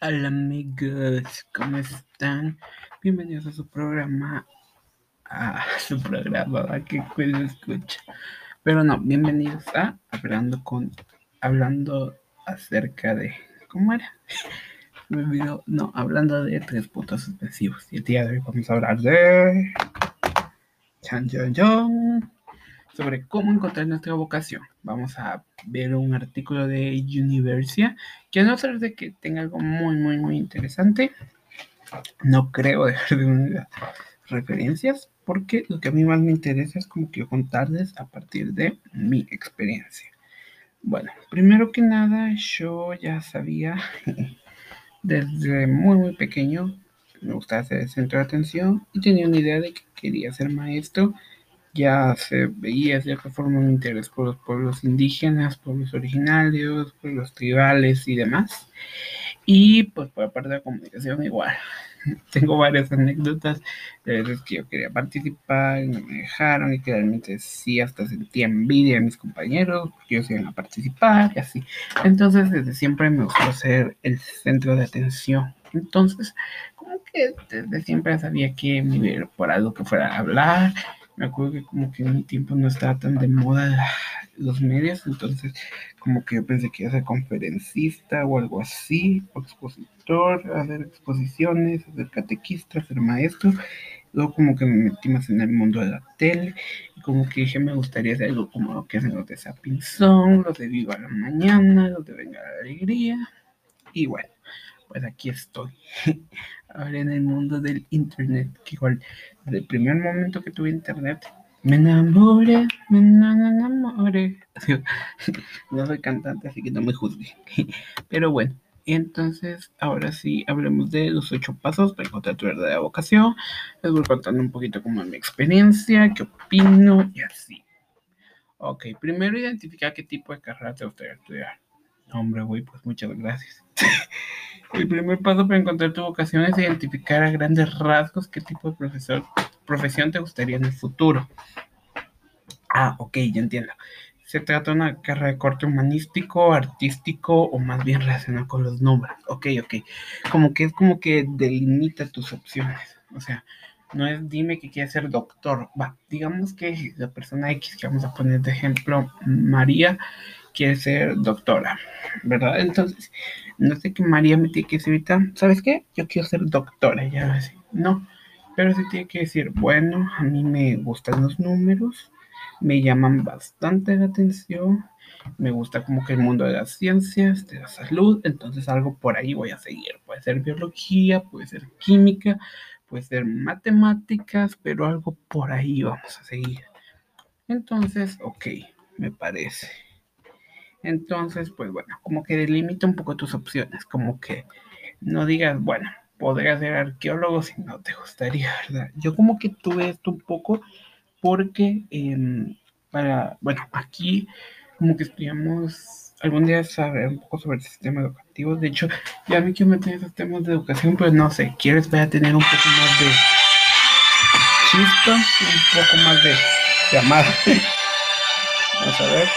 Hola amigos, ¿cómo están? Bienvenidos a su programa, a su programa, a que escucha. Pero no, bienvenidos a Hablando con, hablando acerca de, ¿cómo era? Me olvidó, no, hablando de tres puntos suspensivos. Y el día de hoy vamos a hablar de... Chan sobre cómo encontrar nuestra vocación. Vamos a ver un artículo de Universia que a no ser de que tenga algo muy, muy, muy interesante, no creo dejar de unir referencias porque lo que a mí más me interesa es como que contarles a partir de mi experiencia. Bueno, primero que nada, yo ya sabía desde muy, muy pequeño, me gustaba ser centro de atención y tenía una idea de que quería ser maestro ya se veía cierta forma un interés por los pueblos indígenas, pueblos originarios, pueblos tribales y demás. Y pues por la parte de la comunicación igual. Tengo varias anécdotas de veces que yo quería participar y no me dejaron y que realmente sí hasta sentía envidia de mis compañeros porque ellos iban a participar y así. Entonces desde siempre me gustó ser el centro de atención. Entonces como que desde siempre sabía que me iba por algo que fuera a hablar me acuerdo que como que en mi tiempo no estaba tan de moda los medios, entonces como que yo pensé que iba a ser conferencista o algo así, o expositor, hacer exposiciones, hacer catequista, ser maestro. Luego como que me metí más en el mundo de la tele y como que dije me gustaría hacer algo como lo que hacen los de Sapinzón, los de Viva la Mañana, los de Venga la Alegría. Y bueno, pues aquí estoy. Ahora en el mundo del internet, que igual desde el primer momento que tuve internet, me enamoré, me enamoré. No soy cantante, así que no me juzguen. Pero bueno, entonces ahora sí hablemos de los ocho pasos para encontrar tu verdadera vocación. Les voy contando un poquito como mi experiencia, qué opino y así. Ok, primero identificar qué tipo de carrera te gustaría estudiar. Hombre, güey, pues muchas gracias. El primer paso para encontrar tu vocación es identificar a grandes rasgos qué tipo de profesor, profesión te gustaría en el futuro. Ah, ok, ya entiendo. Se trata de una carrera de corte humanístico, artístico o más bien relacionado con los nombres. Ok, ok. Como que es como que delimita tus opciones. O sea, no es dime que quieres ser doctor. Va, digamos que la persona X que vamos a poner de ejemplo, María, quiere ser doctora, ¿verdad? Entonces, no sé qué María me tiene que decir ahorita, ¿sabes qué? Yo quiero ser doctora, ya. No, pero sí tiene que decir, bueno, a mí me gustan los números, me llaman bastante la atención, me gusta como que el mundo de las ciencias, de la salud, entonces algo por ahí voy a seguir. Puede ser biología, puede ser química, puede ser matemáticas, pero algo por ahí vamos a seguir. Entonces, ok, me parece. Entonces, pues bueno, como que delimita un poco tus opciones, como que no digas, bueno, podría ser arqueólogo si no te gustaría, ¿verdad? Yo como que tuve esto un poco porque em, para, bueno, aquí como que estudiamos algún día saber un poco sobre el sistema educativo. De hecho, ya me quiero meter en esos temas de educación, pero no sé, quieres ver a tener un poco más de chispa, un poco más de, amar. Vamos a ver.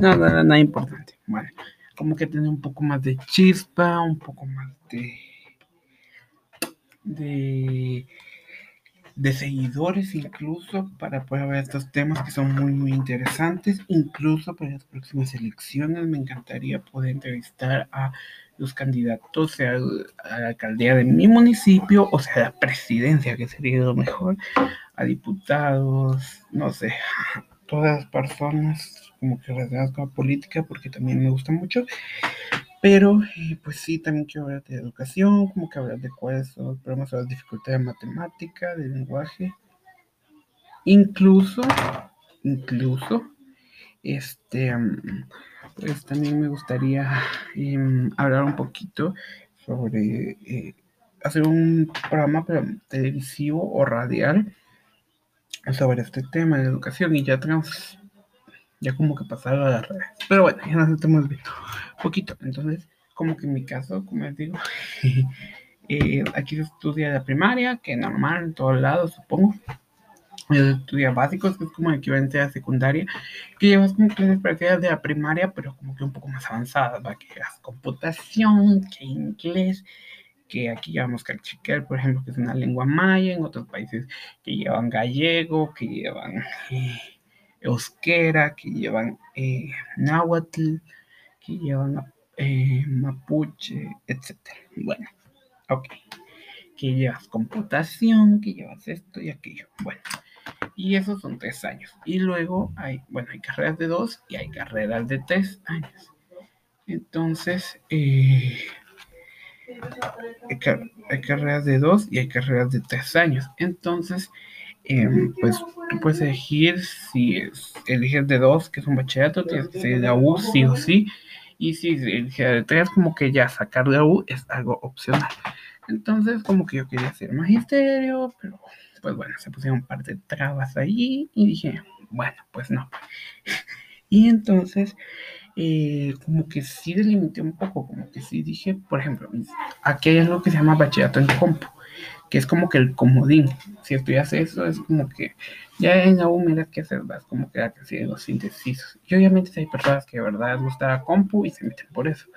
nada, nada importante. Bueno, como que tener un poco más de chispa, un poco más de. De. seguidores, incluso, para poder ver estos temas que son muy, muy interesantes. Incluso para las próximas elecciones, me encantaría poder entrevistar a los candidatos, sea a la alcaldía de mi municipio, o sea, a la presidencia, que sería lo mejor, a diputados, no sé, todas las personas como que relacionadas con la política porque también me gusta mucho. Pero, eh, pues sí, también quiero hablar de educación, como que hablar de cuáles son los problemas o las dificultades de matemática, de lenguaje. Incluso, incluso, este, pues también me gustaría em, hablar un poquito sobre eh, hacer un programa televisivo o radial sobre este tema de educación y ya tenemos ya como que pasado a las redes. Pero bueno, ya nos estamos viendo poquito. Entonces, como que en mi caso, como les digo, eh, aquí se estudia la primaria, que normal en todos lados, supongo. estudios básicos, que es como equivalente a secundaria, que llevas como clases parecidas de la primaria, pero como que un poco más avanzadas, ¿va? que llevas computación, que inglés, que aquí llevamos cachiquel, por ejemplo, que es una lengua maya, en otros países que llevan gallego, que llevan eh, euskera, que llevan eh, náhuatl, que llevan eh, mapuche, etc. Bueno, ok. Que llevas computación, que llevas esto y aquello. Bueno, y esos son tres años. Y luego hay, bueno, hay carreras de dos y hay carreras de tres años. Entonces, eh, hay, carreras de dos y hay carreras de tres años. Entonces, em, pues tú puedes elegir si es, eliges de dos, que es un bachillerato, tienes que seguir de U sí o sí. Y si eliges de tres, como que ya sacar de U es algo opcional. Entonces, como que yo quería hacer magisterio, pero pues bueno, se pusieron un par de trabas ahí y dije, bueno, pues no. y entonces, eh, como que sí delimité un poco, como que sí dije, por ejemplo, aquí hay algo que se llama bachillerato en compu, que es como que el comodín. Si estudias eso, es como que ya en la U mira qué hacer, vas como que casi los síntesis. Y obviamente hay personas que de verdad les gusta compu y se meten por eso.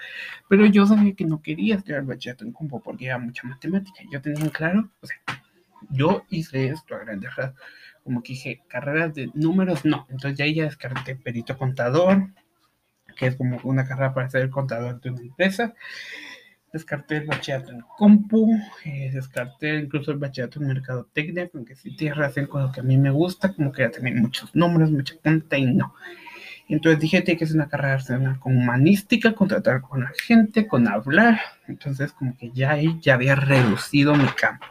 Pero yo sabía que no quería estudiar bachillerato en compu porque era mucha matemática. Yo tenía claro, o sea, yo hice esto a grandes rasgos. Como que dije, carreras de números, no. Entonces ya ya descarté perito contador, que es como una carrera para ser contador de una empresa. Descarté el bachillerato en compu, eh, descarté incluso el bachillerato en mercadotecnia, aunque sí tiene relación con lo que a mí me gusta, como que ya tenía muchos números, mucha punta y no. Entonces dije, tiene que ser una carrera con humanística, con tratar con la gente, con hablar. Entonces como que ya ahí ya había reducido mi campo.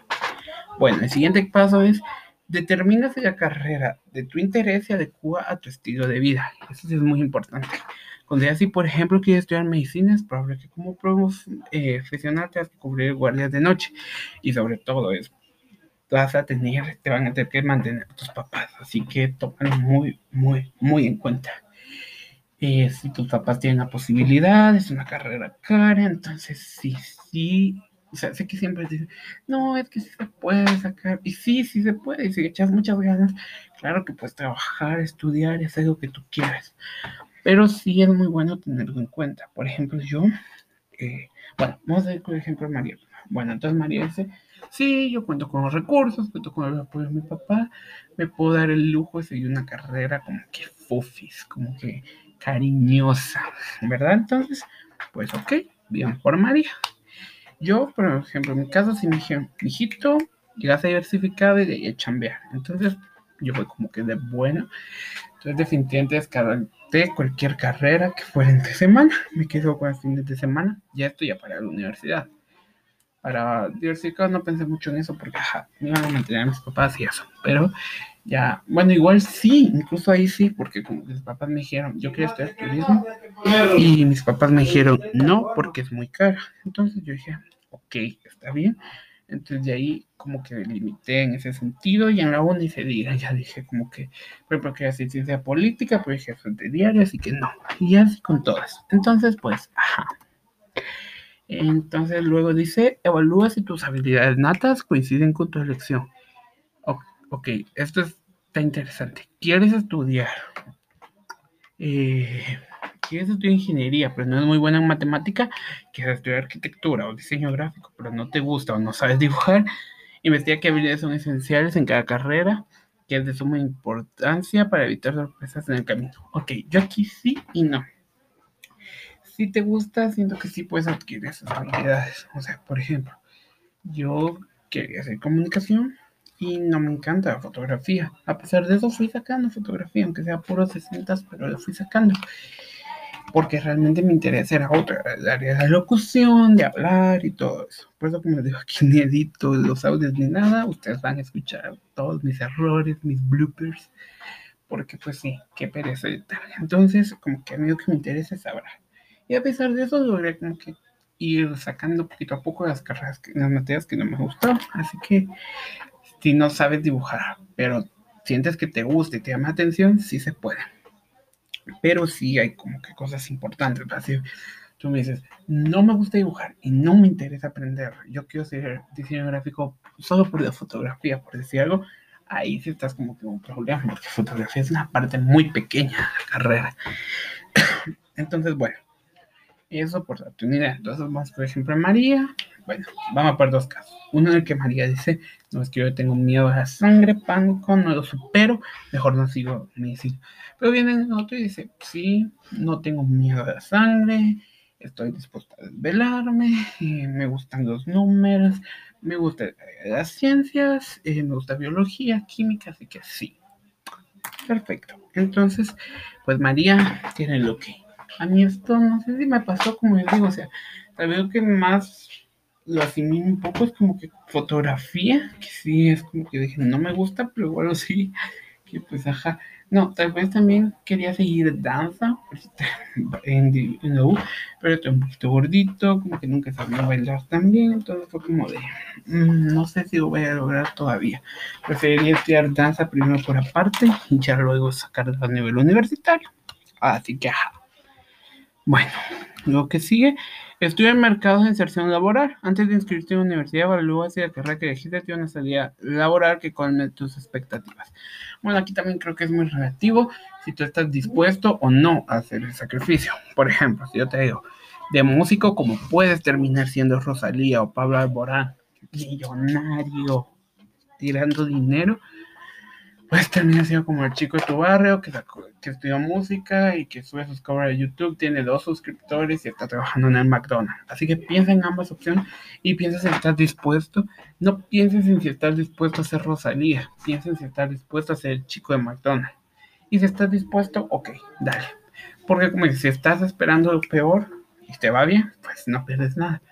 Bueno, el siguiente paso es determina si la carrera de tu interés se adecua a tu estilo de vida. Eso sí es muy importante. Ya si, por ejemplo, quieres estudiar medicina, es probable que como eh, profesional te vas a cubrir guardias de noche. Y sobre todo es, vas a tener, te van a tener que mantener tus papás. Así que tómalo muy, muy, muy en cuenta. Eh, si tus papás tienen la posibilidad, es una carrera cara, entonces sí, sí, o sea, sé que siempre dicen, no, es que sí se puede sacar. Y sí, sí se puede. Y si echas muchas ganas, claro que puedes trabajar, estudiar hacer lo que tú quieras. Pero sí es muy bueno tenerlo en cuenta. Por ejemplo, yo, eh, bueno, vamos a ver por ejemplo María. Bueno, entonces María dice, sí, yo cuento con los recursos, cuento con el apoyo de mi papá, me puedo dar el lujo de seguir una carrera como que fufis, como que cariñosa, ¿verdad? Entonces, pues ok, bien por María. Yo, por ejemplo, en mi caso, si me dijeron, hijito, llegas a diversificar y de chambear. Entonces, yo fui como que de bueno. Entonces, definitivamente descarté cualquier carrera que fuera entre semana. Me quedo con los fines de semana. Ya estoy ya para la universidad. Para diversificar no pensé mucho en eso porque, ajá, me iban a mantener a mis papás y eso. Pero ya, bueno, igual sí, incluso ahí sí, porque como mis papás me dijeron, yo quería estudiar turismo. Y mis papás me dijeron, no, porque es muy caro. Entonces yo dije, ok, está bien. Entonces de ahí como que limité en ese sentido y en la uni se diga, ya dije como que, por ejemplo, que hacer ciencia política, pero dije de diario, así que no, y así con todas. Entonces, pues, ajá. Entonces luego dice, evalúa si tus habilidades natas coinciden con tu elección. Ok, esto está interesante. ¿Quieres estudiar? Eh, quieres estudiar ingeniería, pero no es muy buena en matemática, quieres estudiar arquitectura o diseño gráfico, pero no te gusta o no sabes dibujar, investiga qué habilidades son esenciales en cada carrera, que es de suma importancia para evitar sorpresas en el camino. Ok, yo aquí sí y no. Si te gusta, siento que sí puedes adquirir esas habilidades. O sea, por ejemplo, yo quería hacer comunicación y no me encanta la fotografía. A pesar de eso, fui sacando fotografía, aunque sea puro 60, pero lo fui sacando porque realmente me interesa era otra, el área de la locución, de hablar y todo eso. Por eso, como les digo, aquí ni edito los audios ni nada, ustedes van a escuchar todos mis errores, mis bloopers, porque pues sí, qué pereza editar. Entonces, como que a mí lo que me interesa es hablar. Y a pesar de eso, logré como que ir sacando poquito a poco las carreras, las materias que no me gustaron. Así que, si no sabes dibujar, pero sientes que te gusta y te llama atención, sí se puede pero sí hay como que cosas importantes. Así, tú me dices, no me gusta dibujar y no me interesa aprender. Yo quiero ser diseño gráfico solo por la fotografía, por decir algo. ahí sí estás como que un problema, porque fotografía es una parte muy pequeña de la carrera. Entonces, bueno, eso por una idea. Entonces, vamos, por ejemplo, a María. Bueno, vamos a ver dos casos. Uno en el que María dice, no es que yo tengo miedo a la sangre, pánico, no lo supero, mejor no sigo medicina. Pero viene otro y dice, sí, no tengo miedo a la sangre, estoy dispuesta a desvelarme, eh, me gustan los números, me gustan las ciencias, eh, me gusta biología, química, así que sí. Perfecto. Entonces, pues María tiene lo que. A mí esto no sé si me pasó como yo digo, o sea, veo que más lo asimilo un poco, es como que fotografía, que sí, es como que dije, no me gusta, pero bueno, sí, que pues ajá. No, tal vez también quería seguir danza en, en la U, pero estoy un poquito gordito, como que nunca sabía bailar también, entonces fue como de, mm, no sé si lo voy a lograr todavía. Preferiría estudiar danza primero por aparte y ya luego sacar a nivel universitario. Así que ajá. Bueno, lo que sigue Estudia en mercados de inserción laboral. Antes de inscribirte en la universidad, evalúa si la carrera que elegiste una salida laboral que colme tus expectativas. Bueno, aquí también creo que es muy relativo si tú estás dispuesto o no a hacer el sacrificio. Por ejemplo, si yo te digo, de músico, como puedes terminar siendo Rosalía o Pablo Alborán, millonario, tirando dinero, pues termina siendo como el chico de tu barrio que, que estudia música y que sube sus covers de YouTube, tiene dos suscriptores y está trabajando en el McDonald's. Así que piensa en ambas opciones y piensa si estás dispuesto. No pienses en si estás dispuesto a ser Rosalía, piensa en si estás dispuesto a ser el chico de McDonald's. Y si estás dispuesto, ok, dale. Porque como si estás esperando peor y te va bien, pues no pierdes nada.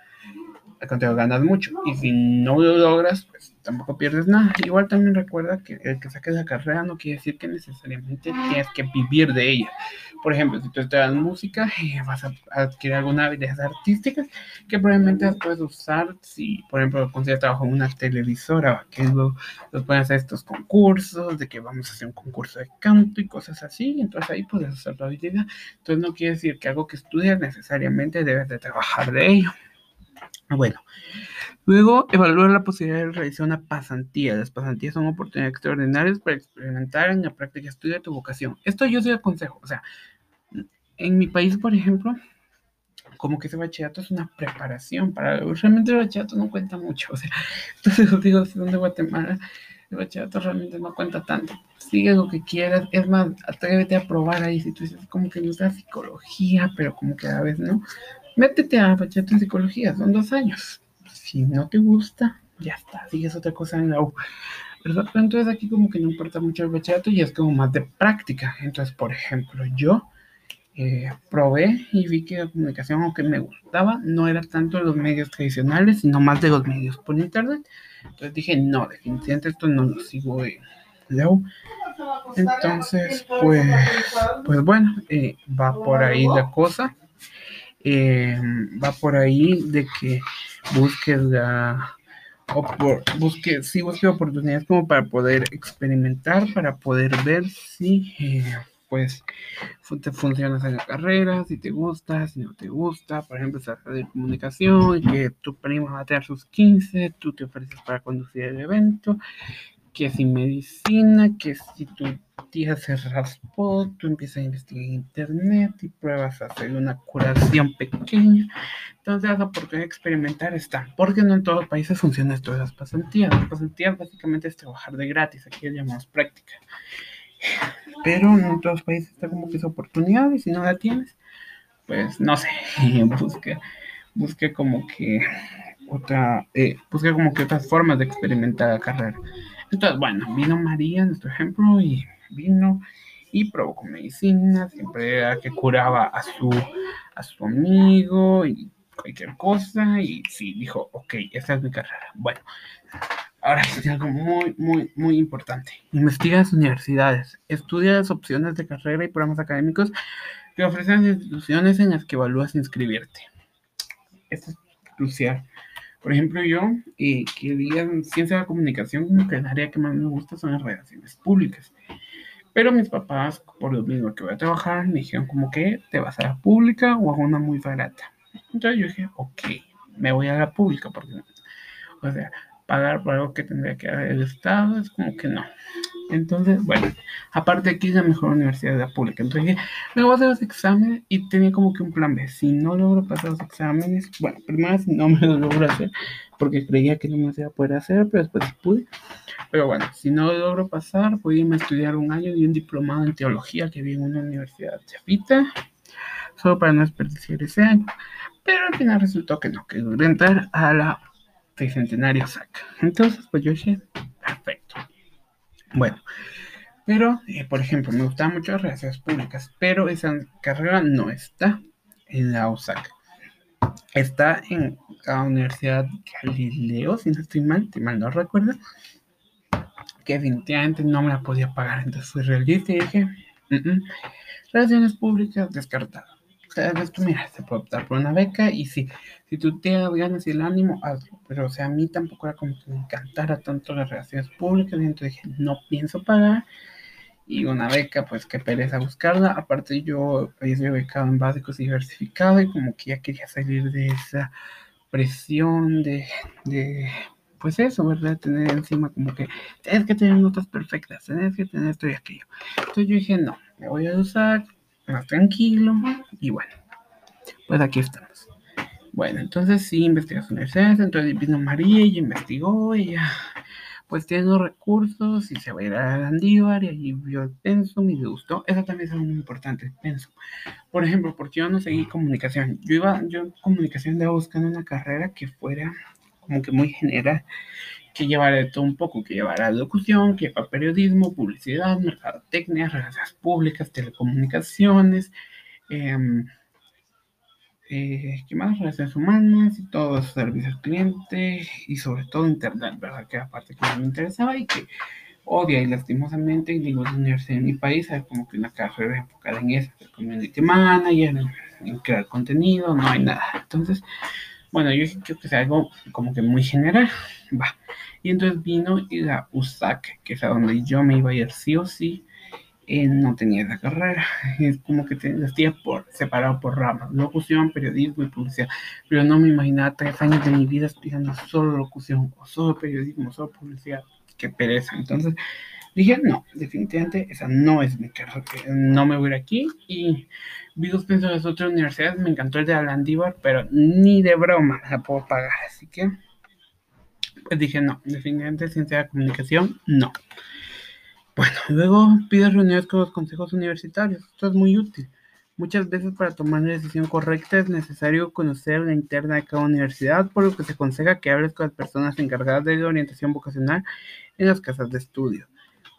Al contrario, ganas mucho. Y si no lo logras, pues tampoco pierdes nada. Igual también recuerda que el que saques la carrera no quiere decir que necesariamente tienes que vivir de ella. Por ejemplo, si tú estudias música y vas a adquirir alguna habilidad artística que probablemente puedes usar si, por ejemplo, consigues trabajo en una televisora, que los pueden hacer estos concursos, de que vamos a hacer un concurso de canto y cosas así. Entonces ahí puedes usar la habilidad. Entonces no quiere decir que algo que estudias necesariamente debes de trabajar de ello. Bueno, luego evaluar la posibilidad de realizar una pasantía. Las pasantías son oportunidades extraordinarias para experimentar en la práctica estudio de tu vocación. Esto yo sí aconsejo. O sea, en mi país, por ejemplo, como que ese bachillerato es una preparación para realmente el bachillerato no cuenta mucho. O sea, entonces os digo, si de Guatemala, el bachillerato realmente no cuenta tanto. Sigue lo que quieras. Es más, atrévete a probar ahí. Si tú dices como que no gusta psicología, pero como que a veces no métete a bachillerato en psicología, son dos años. Si no te gusta, ya está, sigues otra cosa en la U. Entonces aquí como que no importa mucho el bachillerato y es como más de práctica. Entonces, por ejemplo, yo eh, probé y vi que la comunicación, aunque me gustaba, no era tanto los medios tradicionales, sino más de los medios por internet. Entonces dije, no, definitivamente esto no lo sigo en la U. Entonces, pues, pues bueno, eh, va por ahí la cosa. Eh, va por ahí de que busques la busque, sí, busque oportunidades como para poder experimentar, para poder ver si eh, pues te funcionas en la carrera, si te gusta, si no te gusta, por ejemplo, esa de comunicación, que tu primo va a tener sus 15, tú te ofreces para conducir el evento, que si medicina, que si tu tía se raspó, tú empiezas a investigar en internet y pruebas a hacer una curación pequeña. Entonces la oportunidad de experimentar está, porque no en todos los países funciona esto las pasantías. Las pasantías básicamente es trabajar de gratis, aquí le llamamos práctica. Pero en los países está como que esa oportunidad y si no la tienes, pues no sé, busque, busque como que otra, eh, como que otras formas de experimentar la carrera. Entonces, bueno, vino María, nuestro ejemplo, y vino y probó medicina, siempre era que curaba a su, a su amigo y cualquier cosa, y sí, dijo, ok, esta es mi carrera. Bueno, ahora sí, algo muy, muy, muy importante. Investiga las universidades, estudia las opciones de carrera y programas académicos que ofrecen las instituciones en las que evalúas inscribirte. Esto es crucial. Por ejemplo, yo eh, quería ciencia de la comunicación, como que el área que más me gusta son las relaciones públicas. Pero mis papás, por lo mismo que voy a trabajar, me dijeron como que te vas a la pública o a una muy barata. Entonces yo dije, ok, me voy a la pública porque, o sea, pagar por algo que tendría que haber el Estado, es como que no. Entonces, bueno, aparte aquí es la mejor universidad pública. Entonces dije, me voy a hacer los exámenes y tenía como que un plan B. Si no logro pasar los exámenes, bueno, primero si no me lo logro hacer, porque creía que no me iba a poder hacer, pero después pude. Pero bueno, si no logro pasar, voy a estudiar un año y un diplomado en teología que vi en una universidad chafita, solo para no desperdiciar ese año. Pero al final resultó que no, que logré entrar a la Tricentenario SAC. Entonces, pues yo dije, perfecto. Bueno, pero, eh, por ejemplo, me gustaban mucho las relaciones públicas, pero esa carrera no está en la USAC. Está en la Universidad Galileo, si no estoy mal, si mal no recuerdo, que definitivamente no me la podía pagar. Entonces fui realista y dije, relaciones públicas descartado. Sea, esto, mira, se puede optar por una beca y si, si tú tienes ganas y el ánimo, hazlo. Pero, o sea, a mí tampoco era como que me encantara tanto las relaciones públicas. Y entonces dije, no pienso pagar. Y una beca, pues qué pereza buscarla. Aparte, yo sido becado en básicos y diversificado y como que ya quería salir de esa presión de, de pues eso, ¿verdad? Tener encima como que tienes que tener notas perfectas, tienes que tener esto y aquello. Entonces yo dije, no, me voy a usar más tranquilo y bueno, pues aquí estamos. Bueno, entonces sí, investigas universidades, entonces vino María y investigó ya, pues tiene los recursos y se va a ir a Landívar y allí vio el pensum y le gustó. Eso también es muy importante, el pensum. Por ejemplo, porque yo no seguí comunicación. Yo iba, yo comunicación estaba buscando una carrera que fuera como que muy general, que llevara de todo un poco, que llevara locución, que llevara periodismo, publicidad, mercadotecnia, relaciones públicas, telecomunicaciones, eh, eh, ¿qué más? Relaciones humanas y todos servicios al cliente y sobre todo internet, ¿verdad? Que aparte que me interesaba y que odia y lastimosamente, digo, la universidad en mi país hay como que una carrera enfocada en eso, el community manager, en, en crear contenido, no hay nada. Entonces, bueno, yo creo que sea algo como que muy general. Va. Y entonces vino y la USAC, que es a donde yo me iba a ir sí o sí. Eh, no tenía esa carrera. Es como que te, por, separado por ramas. Locución, periodismo y publicidad. Pero no me imaginaba tres años de mi vida estudiando solo locución, o solo periodismo, solo publicidad. Qué pereza. Entonces dije, no, definitivamente esa no es mi carrera. No me voy a ir aquí. Y Vi dos en las otras universidades, me encantó el de Alandívar, pero ni de broma la puedo pagar. Así que, pues dije, no, definitivamente ciencia de comunicación, no. Bueno, luego pides reuniones con los consejos universitarios. Esto es muy útil. Muchas veces para tomar una decisión correcta es necesario conocer la interna de cada universidad, por lo que se aconseja que hables con las personas encargadas de la orientación vocacional en las casas de estudio.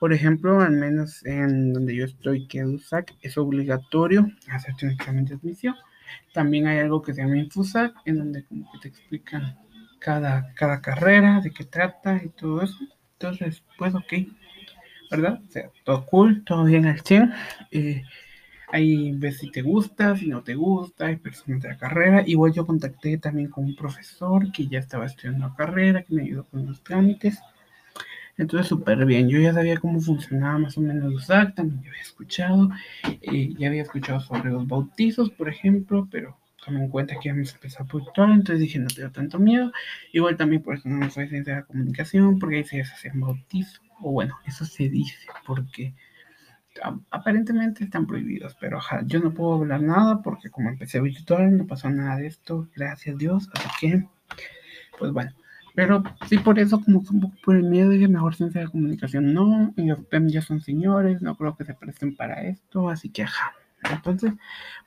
Por ejemplo, al menos en donde yo estoy, que USAC, es obligatorio hacerte un examen de admisión. También hay algo que se llama Infusac, en donde como que te explican cada, cada carrera, de qué trata y todo eso. Entonces, pues ok, ¿verdad? O sea, todo cool, todo bien al 100. Eh, ahí ves si te gusta, si no te gusta, hay personas de la carrera. Igual yo contacté también con un profesor que ya estaba estudiando la carrera, que me ayudó con los trámites. Entonces, súper bien. Yo ya sabía cómo funcionaba más o menos USAC, también ya había escuchado. Eh, ya había escuchado sobre los bautizos, por ejemplo, pero tomé en cuenta que íbamos a empezar por todo, entonces dije, no tengo tanto miedo. Igual también por eso no me soy ciencia de la comunicación, porque ahí se hacían bautizos. O bueno, eso se dice, porque aparentemente están prohibidos, pero yo no puedo hablar nada porque como empecé a virtual no pasó nada de esto, gracias a Dios, así que, pues bueno. Pero sí, por eso, como un poco por el miedo, dije mejor ciencia de comunicación no. Y los PEM ya son señores, no creo que se presten para esto, así que ajá. Entonces,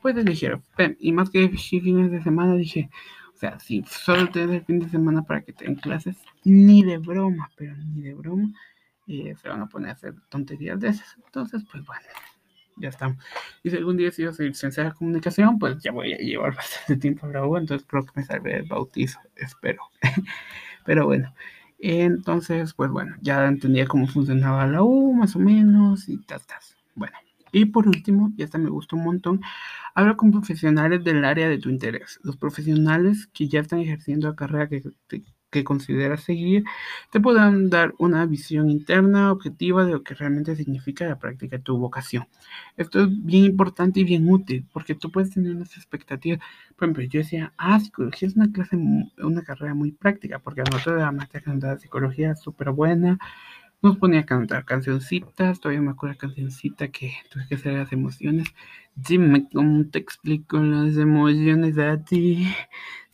pues eligieron PEM. Y más que fines de semana, dije, o sea, si solo tienes el fin de semana para que te den clases, ni de broma, pero ni de broma, eh, se van a poner a hacer tonterías de esas. Entonces, pues bueno, ya estamos. Y si algún día a seguir ciencia de comunicación, pues ya voy a llevar bastante tiempo U, entonces creo que me salve el bautizo, espero. Pero bueno, entonces, pues bueno, ya entendía cómo funcionaba la U, más o menos, y tal, tal. Bueno, y por último, y esta me gustó un montón, habla con profesionales del área de tu interés. Los profesionales que ya están ejerciendo la carrera que que consideras seguir te puedan dar una visión interna, objetiva de lo que realmente significa la práctica de tu vocación. Esto es bien importante y bien útil porque tú puedes tener unas expectativas. Por ejemplo, yo decía, ah, psicología es una clase, una carrera muy práctica porque a nosotros la maestra que psicología es súper buena nos ponía a cantar cancioncitas, todavía me acuerdo la cancioncita que tuve que hacer las emociones. Dime cómo te explico las emociones a ti.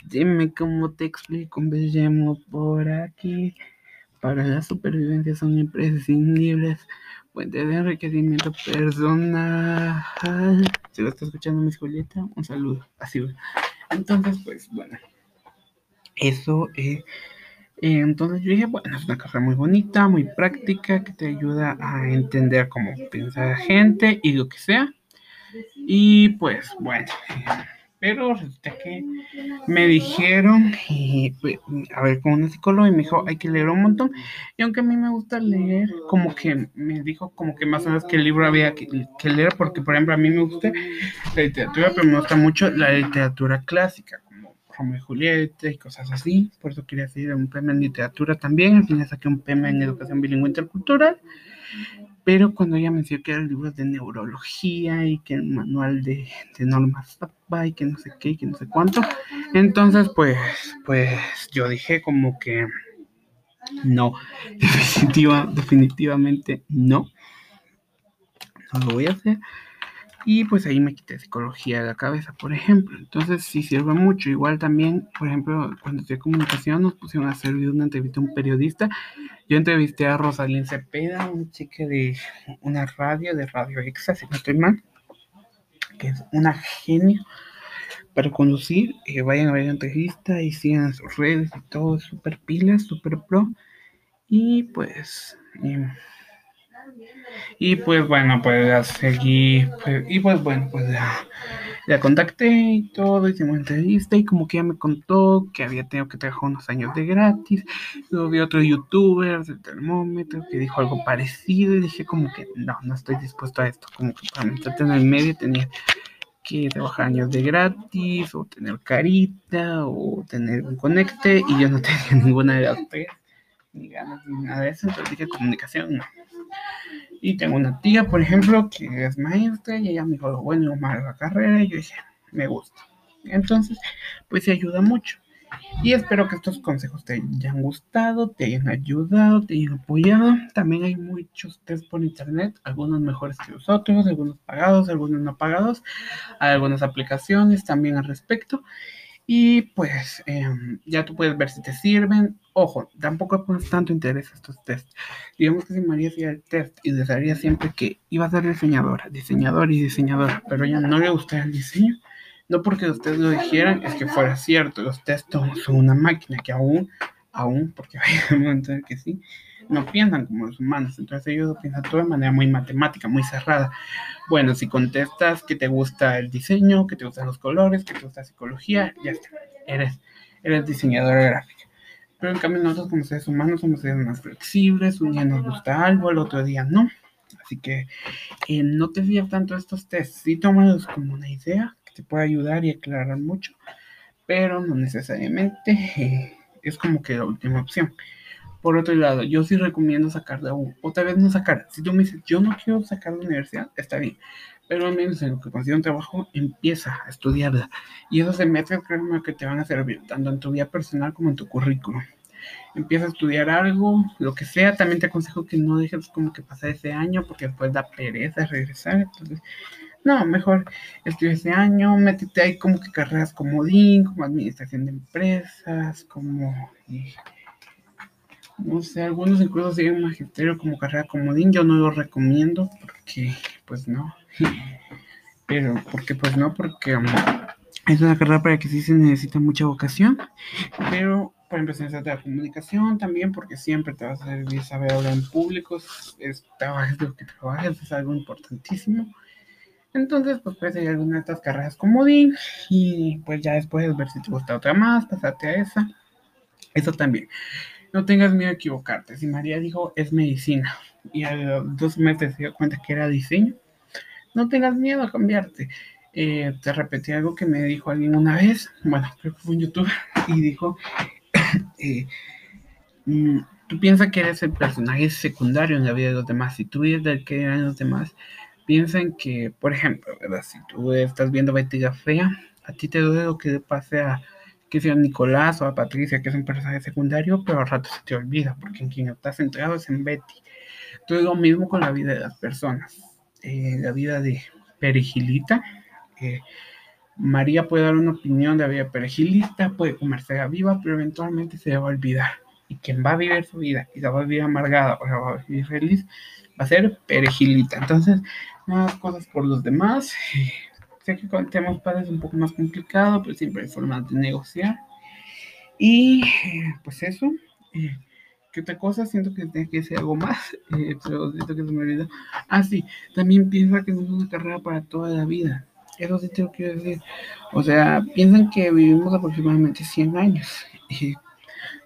Dime cómo te explico bellemo por aquí. Para la supervivencia son imprescindibles. Fuente de enriquecimiento personal. Si lo está escuchando mi Julieta, un saludo. Así va. Entonces, pues bueno. Eso es. entonces yo dije, bueno, es una carrera muy bonita, muy práctica, que te ayuda a entender cómo piensa la gente y lo que sea. Y pues bueno, pero resulta que me dijeron, pues, a ver, con una psicóloga y me dijo, hay que leer un montón. Y aunque a mí me gusta leer, como que me dijo como que más o menos que libro había que, leer, porque por ejemplo a mí me gusta la literatura, pero me gusta mucho la literatura clásica, como Romeo y Julieta y cosas así. Por eso quería seguir un PM en literatura también. Al final saqué un PM en educación bilingüe intercultural. Pero cuando ella mencionó que eran libros de neurología y que el manual de, de normas y que no sé qué y que no sé cuánto, entonces pues, pues yo dije como que no, definitiva, definitivamente no, no lo voy a hacer. Y pues ahí me quité psicología de la cabeza, por ejemplo. Entonces sí sirve mucho. Igual también, por ejemplo, cuando estudié comunicación nos pusieron a hacer una entrevista a un periodista. Yo entrevisté a Rosalín Cepeda, un chica de una radio, de Radio Exa, si no estoy mal, que es una genio para conducir. Eh, vayan a ver la entrevista y sigan sus redes y todo, súper pilas, súper pro. Y pues... y pues bueno, pues seguí, pues, y pues bueno, pues ya, contacté y todo, hicimos entrevista y como que ya me contó que había tenido que trabajar unos años de gratis. Luego vi otro youtuber del termómetro que dijo algo parecido y dije como que no, no estoy dispuesto a esto, como que para meterte en el medio tenía que trabajar años de gratis o tener carita o tener un conecte y yo no tenía ninguna de las tres ni ganas ni nada de eso, entonces dije comunicación no. Y tengo una tía, por ejemplo, que es maestra y ella me dijo, bueno, mal la carrera y yo dije, me gusta. Entonces, pues se ayuda mucho. Y espero que estos consejos te hayan gustado, te hayan ayudado, te hayan apoyado. También hay muchos test por internet, algunos mejores que los otros, algunos pagados, algunos no pagados. Algunas aplicaciones también al respecto. Y pues em, ya tú puedes ver si te sirven. Ojo, tampoco pones tanto interés estos tests. Digamos que si María hacía el test y desearía siempre que iba a ser diseñadora, diseñador y diseñadora, pero ya no le gustaba el diseño. No porque ustedes lo dijeran, es que fuera cierto. Los tests son una máquina que aún, aún, porque vaya a momento que sí, no piensan como los humanos, entonces ellos piensan todo de manera muy matemática, muy cerrada. Bueno, si contestas que te gusta el diseño, que te gustan los colores, que te gusta la psicología, ya está, eres, eres diseñadora gráfica. Pero en cambio nosotros como seres humanos somos seres más flexibles, un día nos gusta algo, el otro día no. Así que eh, no te fíes tanto de estos tests, sí tómalos como una idea que te puede ayudar y aclarar mucho, pero no necesariamente eh, es como que la última opción. Por otro lado, yo sí recomiendo sacar de U, o tal vez no sacar. Si tú me dices, yo no quiero sacar la universidad, está bien. Pero al menos en lo que consiga un trabajo, empieza a estudiarla. Y esos semestres, creo que te van a servir, tanto en tu vida personal como en tu currículum. Empieza a estudiar algo, lo que sea. También te aconsejo que no dejes como que pasar ese año, porque después da pereza regresar. Entonces, no, mejor estudia ese año, métete ahí como que carreras como DIN, como administración de empresas, como eh, no sé, algunos incluso siguen magisterio como carrera comodín. Yo no lo recomiendo porque, pues no. Pero, porque, pues no, porque um, es una carrera para que sí se necesita mucha vocación. Pero, por empezar, de la comunicación también, porque siempre te vas a servir saber hablar en público. Es, que trabajes, es algo importantísimo. Entonces, pues puedes ir alguna de estas carreras comodín y pues ya después ver si te gusta otra más, pasarte a esa. Eso también. No tengas miedo a equivocarte. Si María dijo es medicina y a los dos meses se dio cuenta que era diseño, no tengas miedo a cambiarte. Eh, te repetí algo que me dijo alguien una vez, bueno, creo que fue un youtuber, y dijo, eh, mm, tú piensas que eres el personaje secundario en la vida de los demás. Si tú vives del que eran los demás, piensan que, por ejemplo, ¿verdad? si tú estás viendo Betty Fea, a ti te duele lo que pase a que sea Nicolás o a Patricia, que es un personaje secundario, pero al rato se te olvida, porque en quien estás centrado es en Betty. Entonces, lo mismo con la vida de las personas. Eh, la vida de Perigilita. Eh, María puede dar una opinión de la vida perejilista, puede comerse viva, pero eventualmente se va a olvidar. Y quien va a vivir su vida y la va a vivir amargada o la va a vivir feliz va a ser perejilita. Entonces, no cosas por los demás. Eh, sé que con temas padres es un poco más complicado, pero siempre hay formas de negociar. Y pues eso. ¿Qué otra cosa? Siento que tiene que ser algo más, eh, pero siento que se me olvidó. Ah, sí, también piensa que no es una carrera para toda la vida. Eso sí tengo que decir. O sea, piensan que vivimos aproximadamente 100 años.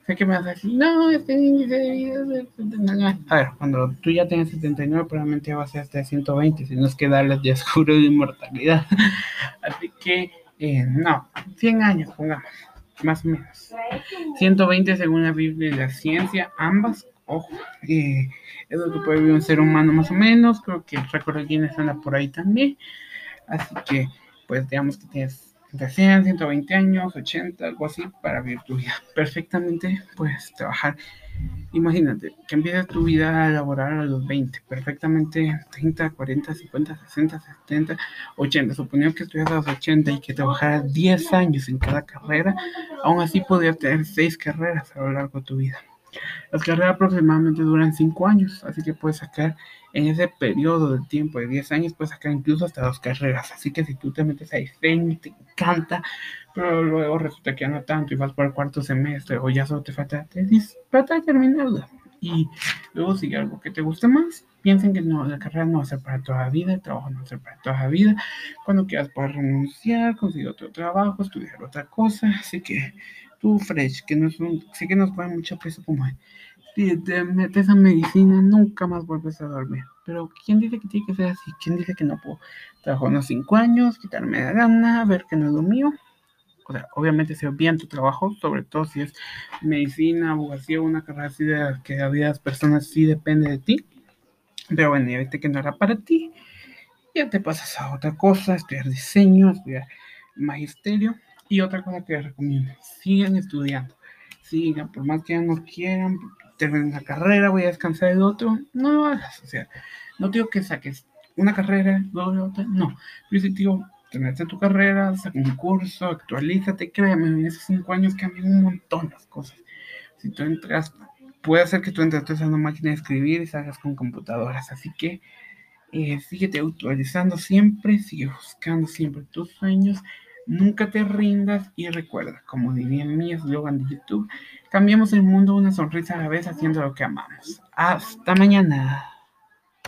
Sé que me vas a decir, no, este índice de vida de 79. A ver, cuando tú ya tengas 79, probablemente va a ser hasta 120, si no es que darles ya escuro de inmortalidad. Así que, eh, no, 100 años, pongamos más o menos. 120 según la Biblia y la ciencia, ambas, ojo, eh, es lo que puede vivir un ser humano más o menos, creo que el récord de Guinness anda por ahí también, así que pues digamos que tienes entre 100, 120 años, 80, algo así, para vivir tu vida perfectamente, puedes trabajar Imagínate que empieces tu vida laboral a los 20, perfectamente 30, 40, 50, 60, 70, 80. Suponiendo que estuvieras a los 80 y que trabajaras 10 años en cada carrera, aún así podrías tener 6 carreras a lo largo de tu vida. Las carreras aproximadamente duran 5 años, así que puedes sacar en ese periodo de tiempo de 10 años, puedes sacar incluso hasta dos carreras. Así que si tú te metes a diseño, te encanta, pero luego resulta que ya no tanto y vas por el cuarto semestre o ya solo te falta tesis, trata de terminarla. Y luego sigue algo que te guste más. Piensen que no, la carrera no va a ser para toda la vida, el trabajo no va a ser para toda la vida. Cuando quieras puedes renunciar, conseguir otro trabajo, estudiar otra cosa. Así que tú, Fresh, que no es un, sé que nos pone mucho peso como si te metes a medicina, nunca más vuelves a dormir. Pero ¿quién dice que tiene que ser así? ¿Quién dice que no puedo? Trabajo unos cinco años, quitarme la gana, ver que no es lo mío o sea, obviamente se bien tu trabajo, sobre todo si es medicina, abogacía, una carrera así de que la vida de las personas sí depende de ti. Pero bueno, ya viste que no era para ti, ya te pasas a otra cosa, estudiar diseño, estudiar magisterio. Y otra cosa que les recomiendo, sigan estudiando, sigan, por más que ya no quieran, terminen la carrera, voy a descansar del otro, no lo hagas, o sea, no digo que saques una carrera, luego otra, no, yo sí digo, tenerte tu carrera, saca un curso, actualízate, créeme, en esos cinco años cambian un montón las cosas. Si tú entras, puede ser que tú entres usando máquina de escribir y salgas con computadoras, así que eh, síguete actualizando siempre, sigue buscando siempre tus sueños, nunca te rindas y recuerda, como diría mi eslogan de YouTube, cambiamos el mundo una sonrisa a la vez haciendo lo que amamos. Hasta mañana.